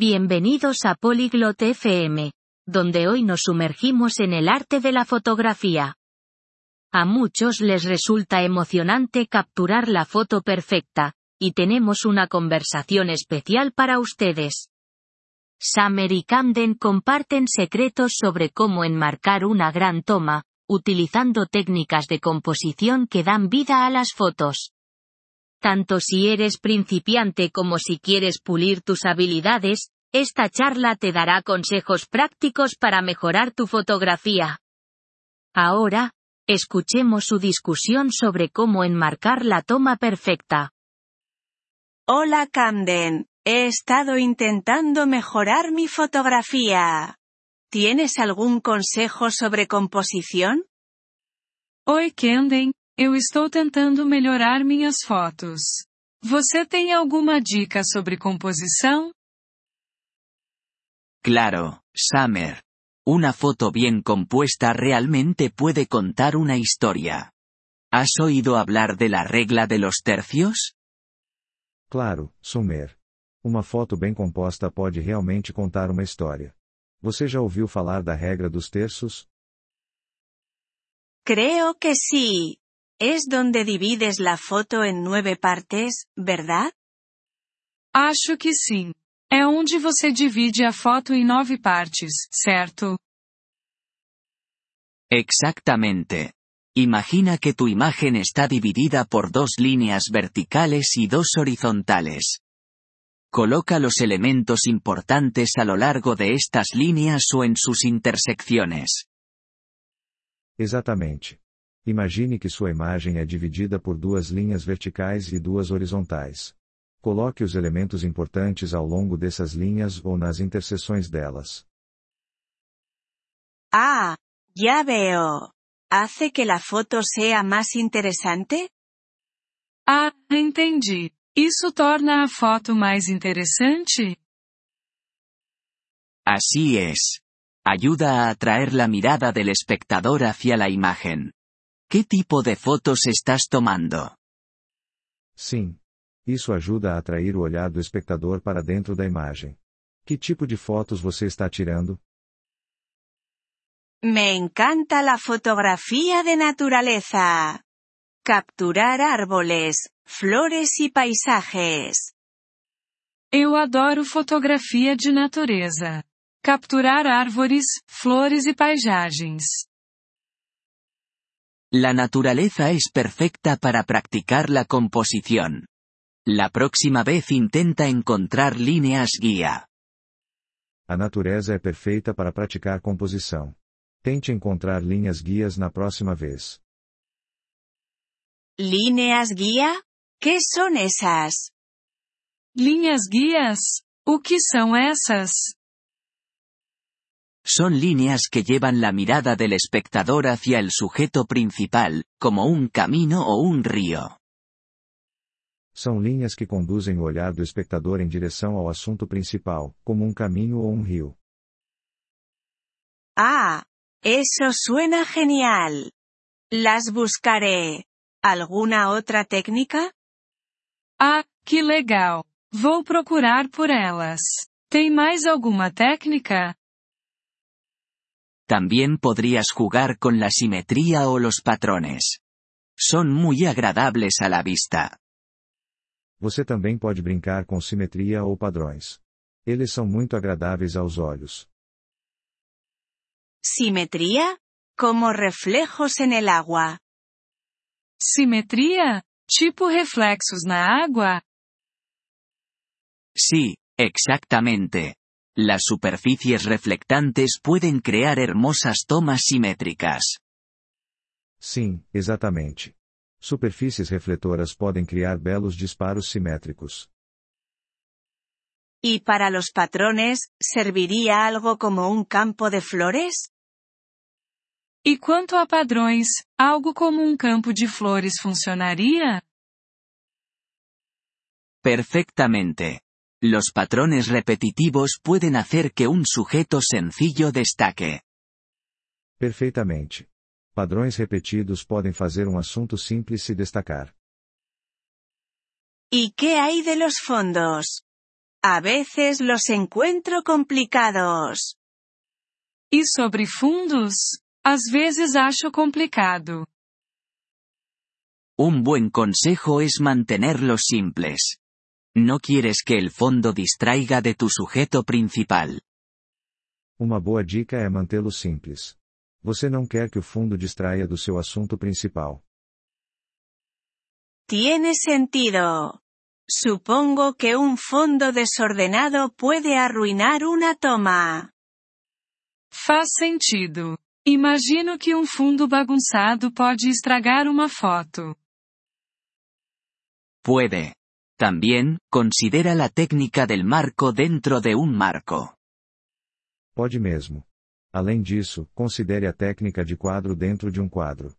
Bienvenidos a Polyglot FM, donde hoy nos sumergimos en el arte de la fotografía. A muchos les resulta emocionante capturar la foto perfecta, y tenemos una conversación especial para ustedes. Summer y Camden comparten secretos sobre cómo enmarcar una gran toma, utilizando técnicas de composición que dan vida a las fotos. Tanto si eres principiante como si quieres pulir tus habilidades, esta charla te dará consejos prácticos para mejorar tu fotografía. Ahora, escuchemos su discusión sobre cómo enmarcar la toma perfecta. Hola Camden, he estado intentando mejorar mi fotografía. ¿Tienes algún consejo sobre composición? Oi Camden, eu estou tentando melhorar minhas fotos. Você tem alguma dica sobre composição? Claro, Summer. Una foto bien compuesta realmente puede contar una historia. ¿Has oído hablar de la regla de los tercios? Claro, Summer. Uma foto bem composta pode realmente contar uma história. Você já ouviu falar da regra dos terços? Creo que sí. Es donde divides la foto en nueve partes, ¿verdad? Acho que sim. É onde você divide a foto em nove partes, certo? Exactamente. Imagina que tu imagen está dividida por dos líneas verticales y dos horizontales. Coloca los elementos importantes a lo largo de estas líneas o en sus intersecciones. Exatamente. Imagine que sua imagem é dividida por duas linhas verticais e duas horizontais. Coloque os elementos importantes ao longo dessas linhas ou nas interseções delas. Ah, ya veo. ¿Hace que la foto sea más interesante? Ah, entendi. Isso torna a foto mais interessante? Así es. Ayuda a atraer la mirada del espectador hacia la imagen. ¿Qué tipo de fotos estás tomando? Sim. Isso ajuda a atrair o olhar do espectador para dentro da imagem. Que tipo de fotos você está tirando? Me encanta la fotografía de naturaleza. Capturar árboles, flores y paisajes. Eu adoro fotografia de natureza. Capturar árvores, flores e paisagens. La naturaleza es perfecta para practicar la composición. La próxima vez intenta encontrar líneas guía. A natureza é perfeita para praticar composição. Tente encontrar linhas guias na próxima vez. ¿Líneas guía? ¿Qué son esas? Linhas guias? O que são essas? Son líneas que llevan la mirada del espectador hacia el sujeto principal, como un camino o un río. São linhas que conduzem o olhar do espectador em direção ao assunto principal, como um caminho ou um rio. Ah, eso suena genial. Las buscaré. ¿Alguna otra técnica? Ah, que legal. Vou procurar por elas. Tem mais alguma técnica? También podrías jugar con la simetría o los patrones. Son muy agradables a la vista. Você também pode brincar com simetria ou padrões. Eles são muito agradáveis aos olhos. ¿Simetría? Como reflejos en el agua. Simetria? Tipo reflexos na água? Sí, exactamente. Las superficies reflectantes pueden crear hermosas tomas simétricas. Sim, exatamente. Superfícies refletoras podem criar belos disparos simétricos. ¿Y para los patrones, serviría algo como un campo de flores? E quanto a padrões, algo como um campo de flores funcionaria? Perfectamente. Los patrones repetitivos pueden hacer que un sujeto sencillo destaque. Perfeitamente. Padrões repetidos podem fazer um assunto simples se destacar. ¿Y qué hay de los fondos? A veces los encuentro complicados. E sobre fundos? Às vezes acho complicado. Un buen consejo es mantenerlos simples. No quieres que el fondo distraiga de tu sujeto principal. Uma boa dica é mantê-lo simples. Você não quer que o fundo distraia do seu assunto principal. Tiene sentido. Supongo que un fondo desordenado puede arruinar una toma. Faz sentido. Imagino que um fundo bagunçado pode estragar uma foto. Puede. También, considera la técnica del marco dentro de un marco. Pode mesmo. Além disso, considere a técnica de quadro dentro de um quadro.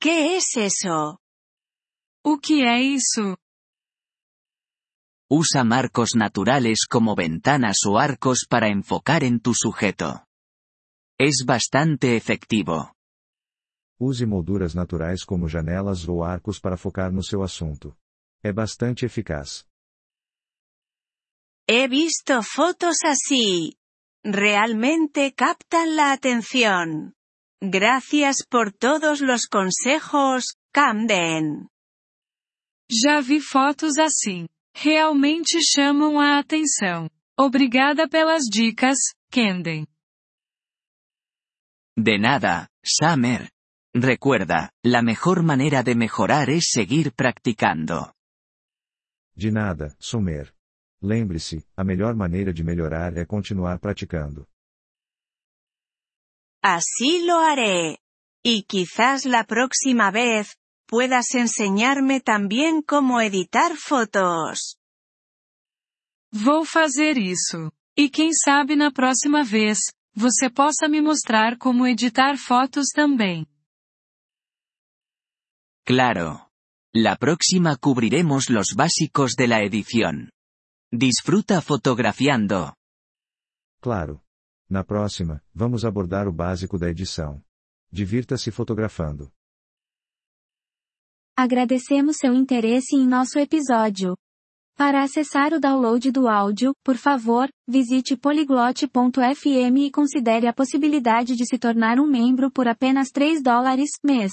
¿Qué es eso? O que é isso? Usa marcos naturales como ventanas o arcos para enfocar en tu sujeto. Es bastante efectivo. Use molduras naturais como janelas ou arcos para focar no seu assunto. É bastante eficaz. He visto fotos así. Realmente captan la atención. Gracias por todos los consejos, Camden. Já vi fotos assim. Realmente chamam a atenção. Obrigada pelas dicas, Camden. De nada, Summer. Recuerda, la mejor manera de mejorar es seguir practicando. De nada, Sumer. Lembre-se, a melhor maneira de melhorar é continuar praticando. Así lo haré. Y quizás la próxima vez, puedas enseñarme también cómo editar fotos. Vou fazer isso. E quem sabe na próxima vez, você possa me mostrar como editar fotos também. Claro. La próxima cubriremos los básicos de la edición. Disfruta fotografiando. Claro. Na próxima, vamos abordar o básico da edição. Divirta-se fotografando. Agradecemos seu interesse em nosso episódio. Para acessar o download do áudio, por favor, visite poliglote.fm e considere a possibilidade de se tornar um membro por apenas 3 dólares mês.